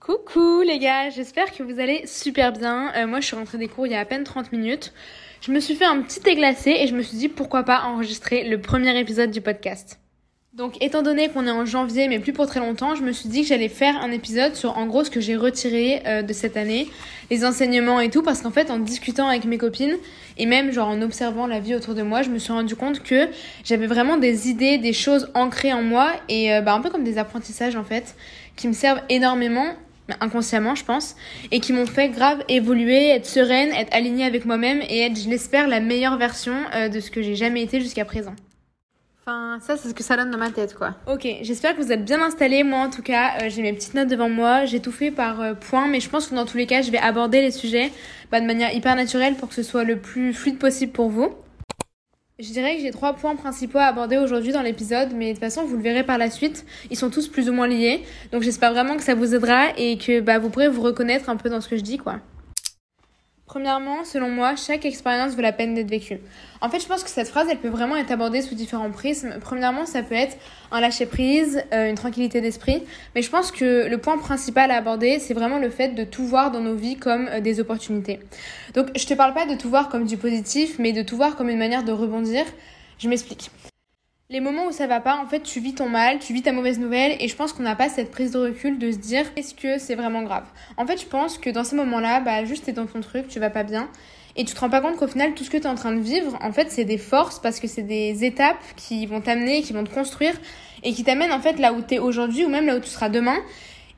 Coucou les gars, j'espère que vous allez super bien. Euh, moi je suis rentrée des cours il y a à peine 30 minutes. Je me suis fait un petit églacé et je me suis dit pourquoi pas enregistrer le premier épisode du podcast. Donc étant donné qu'on est en janvier mais plus pour très longtemps, je me suis dit que j'allais faire un épisode sur en gros ce que j'ai retiré euh, de cette année, les enseignements et tout parce qu'en fait en discutant avec mes copines et même genre en observant la vie autour de moi, je me suis rendu compte que j'avais vraiment des idées, des choses ancrées en moi et euh, bah, un peu comme des apprentissages en fait qui me servent énormément inconsciemment je pense, et qui m'ont fait grave évoluer, être sereine, être alignée avec moi-même et être, je l'espère, la meilleure version euh, de ce que j'ai jamais été jusqu'à présent. Enfin, ça, c'est ce que ça donne dans ma tête, quoi. Ok, j'espère que vous êtes bien installés. Moi, en tout cas, euh, j'ai mes petites notes devant moi. J'ai tout fait par euh, points, mais je pense que dans tous les cas, je vais aborder les sujets bah, de manière hyper naturelle pour que ce soit le plus fluide possible pour vous. Je dirais que j'ai trois points principaux à aborder aujourd'hui dans l'épisode, mais de toute façon, vous le verrez par la suite. Ils sont tous plus ou moins liés. Donc j'espère vraiment que ça vous aidera et que bah, vous pourrez vous reconnaître un peu dans ce que je dis, quoi. Premièrement, selon moi, chaque expérience vaut la peine d'être vécue. En fait, je pense que cette phrase, elle peut vraiment être abordée sous différents prismes. Premièrement, ça peut être un lâcher-prise, euh, une tranquillité d'esprit. Mais je pense que le point principal à aborder, c'est vraiment le fait de tout voir dans nos vies comme euh, des opportunités. Donc, je te parle pas de tout voir comme du positif, mais de tout voir comme une manière de rebondir. Je m'explique. Les moments où ça va pas, en fait, tu vis ton mal, tu vis ta mauvaise nouvelle, et je pense qu'on n'a pas cette prise de recul de se dire est-ce que c'est vraiment grave? En fait, je pense que dans ces moments-là, bah, juste t'es dans ton truc, tu vas pas bien, et tu te rends pas compte qu'au final, tout ce que tu es en train de vivre, en fait, c'est des forces parce que c'est des étapes qui vont t'amener, qui vont te construire, et qui t'amènent en fait là où t'es aujourd'hui, ou même là où tu seras demain.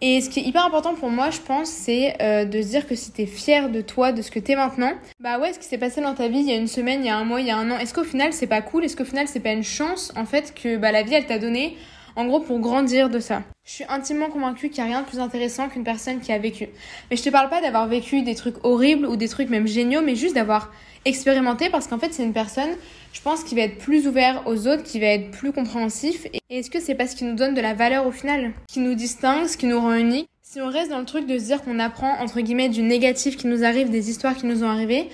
Et ce qui est hyper important pour moi, je pense, c'est euh, de se dire que si t'es fier de toi, de ce que t'es maintenant, bah ouais, ce qui s'est passé dans ta vie il y a une semaine, il y a un mois, il y a un an, est-ce qu'au final c'est pas cool? Est-ce qu'au final c'est pas une chance en fait que bah, la vie elle t'a donné en gros pour grandir de ça Je suis intimement convaincue qu'il n'y a rien de plus intéressant qu'une personne qui a vécu. Mais je te parle pas d'avoir vécu des trucs horribles ou des trucs même géniaux, mais juste d'avoir expérimenté parce qu'en fait c'est une personne je pense qu'il va être plus ouvert aux autres, qu'il va être plus compréhensif. Et est-ce que c'est parce qu'il nous donne de la valeur au final? Qui nous distingue, ce qui nous rend unique? Si on reste dans le truc de se dire qu'on apprend entre guillemets du négatif qui nous arrive, des histoires qui nous ont arrivé,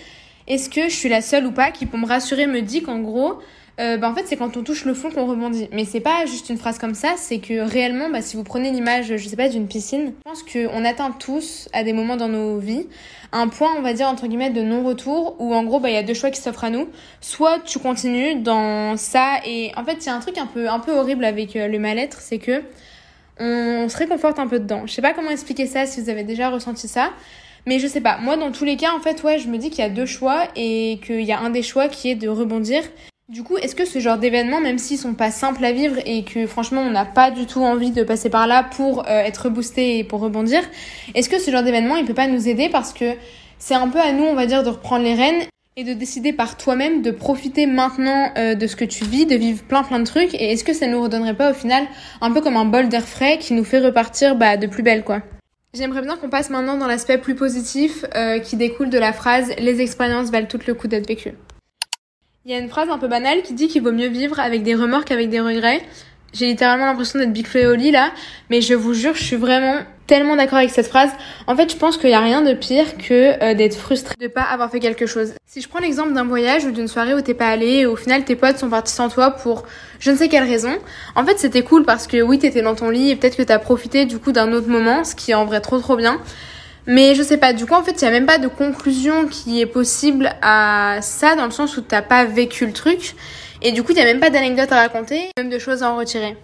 est-ce que je suis la seule ou pas qui pour me rassurer me dit qu'en gros euh, bah en fait c'est quand on touche le fond qu'on rebondit. Mais c'est pas juste une phrase comme ça, c'est que réellement, bah, si vous prenez l'image, je sais pas, d'une piscine, je pense qu'on atteint tous à des moments dans nos vies un point, on va dire entre guillemets, de non-retour où en gros bah il y a deux choix qui s'offrent à nous. Soit tu continues dans ça et en fait il y a un truc un peu un peu horrible avec euh, le mal-être, c'est que on se réconforte un peu dedans. Je sais pas comment expliquer ça si vous avez déjà ressenti ça. Mais je sais pas, moi dans tous les cas, en fait, ouais, je me dis qu'il y a deux choix et qu'il y a un des choix qui est de rebondir du coup, est-ce que ce genre d'événements, même s'ils sont pas simples à vivre et que franchement on n'a pas du tout envie de passer par là pour euh, être boosté et pour rebondir, est-ce que ce genre d'événement il peut pas nous aider parce que c'est un peu à nous, on va dire, de reprendre les rênes et de décider par toi-même de profiter maintenant euh, de ce que tu vis, de vivre plein plein de trucs et est-ce que ça nous redonnerait pas au final un peu comme un bol d'air frais qui nous fait repartir bah, de plus belle quoi. J'aimerais bien qu'on passe maintenant dans l'aspect plus positif euh, qui découle de la phrase les expériences valent tout le coup d'être vécues. Il y a une phrase un peu banale qui dit qu'il vaut mieux vivre avec des remords qu'avec des regrets. J'ai littéralement l'impression d'être Big au lit là, mais je vous jure, je suis vraiment tellement d'accord avec cette phrase. En fait, je pense qu'il n'y a rien de pire que euh, d'être frustré de pas avoir fait quelque chose. Si je prends l'exemple d'un voyage ou d'une soirée où t'es pas allé et au final tes potes sont partis sans toi pour je ne sais quelle raison, en fait c'était cool parce que oui t'étais dans ton lit et peut-être que t'as profité du coup d'un autre moment, ce qui est en vrai trop trop bien. Mais je sais pas, du coup en fait il y a même pas de conclusion qui est possible à ça dans le sens où t'as pas vécu le truc. Et du coup il y a même pas d'anecdote à raconter, même de choses à en retirer.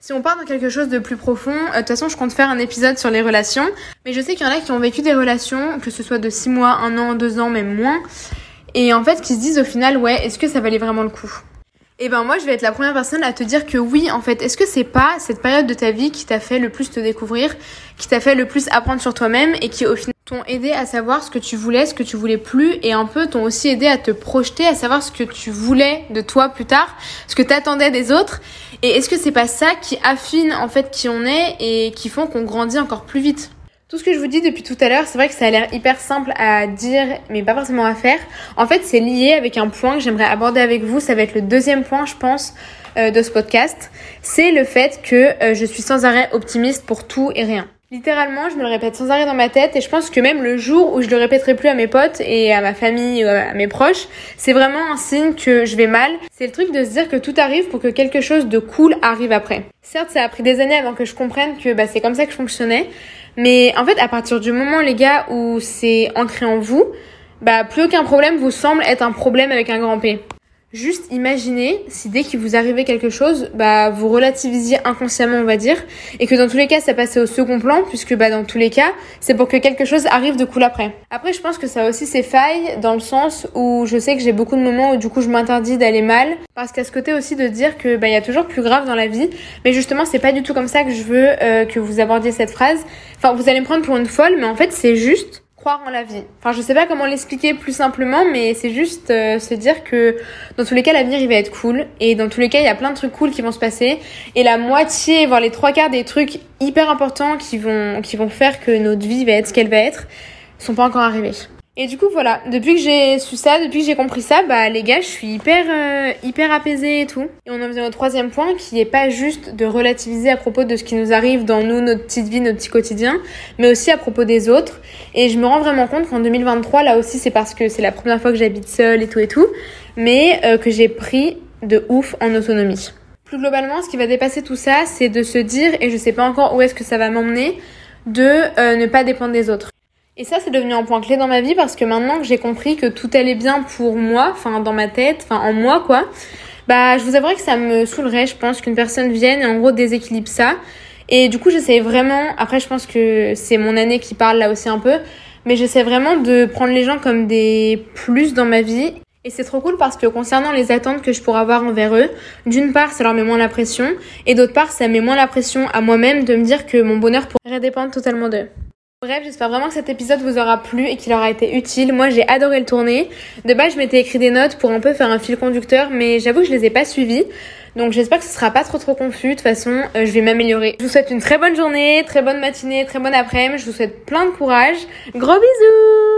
Si on part dans quelque chose de plus profond, euh, de toute façon je compte faire un épisode sur les relations, mais je sais qu'il y en a qui ont vécu des relations, que ce soit de 6 mois, 1 an, 2 ans, même moins, et en fait qui se disent au final ouais est-ce que ça valait vraiment le coup? Eh ben moi je vais être la première personne à te dire que oui en fait. Est-ce que c'est pas cette période de ta vie qui t'a fait le plus te découvrir, qui t'a fait le plus apprendre sur toi-même et qui au final t'ont aidé à savoir ce que tu voulais, ce que tu voulais plus et un peu t'ont aussi aidé à te projeter, à savoir ce que tu voulais de toi plus tard, ce que t'attendais des autres? Et est-ce que c'est pas ça qui affine en fait qui on est et qui font qu'on grandit encore plus vite? Tout ce que je vous dis depuis tout à l'heure, c'est vrai que ça a l'air hyper simple à dire, mais pas forcément à faire. En fait, c'est lié avec un point que j'aimerais aborder avec vous. Ça va être le deuxième point, je pense, euh, de ce podcast. C'est le fait que euh, je suis sans arrêt optimiste pour tout et rien. Littéralement, je me le répète sans arrêt dans ma tête et je pense que même le jour où je le répéterai plus à mes potes et à ma famille, à mes proches, c'est vraiment un signe que je vais mal. C'est le truc de se dire que tout arrive pour que quelque chose de cool arrive après. Certes, ça a pris des années avant que je comprenne que bah, c'est comme ça que je fonctionnais, mais en fait, à partir du moment, les gars, où c'est ancré en vous, bah plus aucun problème vous semble être un problème avec un grand P. Juste imaginez si dès qu'il vous arrivait quelque chose, bah vous relativisiez inconsciemment on va dire, et que dans tous les cas ça passait au second plan, puisque bah dans tous les cas c'est pour que quelque chose arrive de cool après. Après je pense que ça a aussi ses failles dans le sens où je sais que j'ai beaucoup de moments où du coup je m'interdis d'aller mal, parce qu'à ce côté aussi de dire que bah il y a toujours plus grave dans la vie, mais justement c'est pas du tout comme ça que je veux euh, que vous abordiez cette phrase. Enfin vous allez me prendre pour une folle, mais en fait c'est juste croire en la vie. Enfin, je sais pas comment l'expliquer plus simplement, mais c'est juste euh, se dire que dans tous les cas, l'avenir il va être cool. Et dans tous les cas, il y a plein de trucs cool qui vont se passer. Et la moitié, voire les trois quarts des trucs hyper importants qui vont, qui vont faire que notre vie va être ce qu'elle va être, sont pas encore arrivés. Et du coup, voilà, depuis que j'ai su ça, depuis que j'ai compris ça, bah les gars, je suis hyper euh, hyper apaisée et tout. Et on en vient au troisième point qui est pas juste de relativiser à propos de ce qui nous arrive dans nous, notre petite vie, notre petit quotidien, mais aussi à propos des autres. Et je me rends vraiment compte qu'en 2023, là aussi, c'est parce que c'est la première fois que j'habite seule et tout et tout, mais euh, que j'ai pris de ouf en autonomie. Plus globalement, ce qui va dépasser tout ça, c'est de se dire, et je sais pas encore où est-ce que ça va m'emmener, de euh, ne pas dépendre des autres. Et ça, c'est devenu un point clé dans ma vie parce que maintenant que j'ai compris que tout allait bien pour moi, enfin dans ma tête, enfin en moi quoi, bah je vous avouerai que ça me saoulerait, je pense, qu'une personne vienne et en gros déséquilibre ça. Et du coup, j'essaie vraiment, après je pense que c'est mon année qui parle là aussi un peu, mais j'essaie vraiment de prendre les gens comme des plus dans ma vie. Et c'est trop cool parce que concernant les attentes que je pourrais avoir envers eux, d'une part ça leur met moins la pression, et d'autre part ça met moins la pression à moi-même de me dire que mon bonheur pourrait dépendre totalement d'eux. Bref, j'espère vraiment que cet épisode vous aura plu et qu'il aura été utile. Moi, j'ai adoré le tourner. De base, je m'étais écrit des notes pour un peu faire un fil conducteur, mais j'avoue que je les ai pas suivies. Donc j'espère que ce sera pas trop trop confus. De toute façon, euh, je vais m'améliorer. Je vous souhaite une très bonne journée, très bonne matinée, très bonne après-midi. Je vous souhaite plein de courage. Gros bisous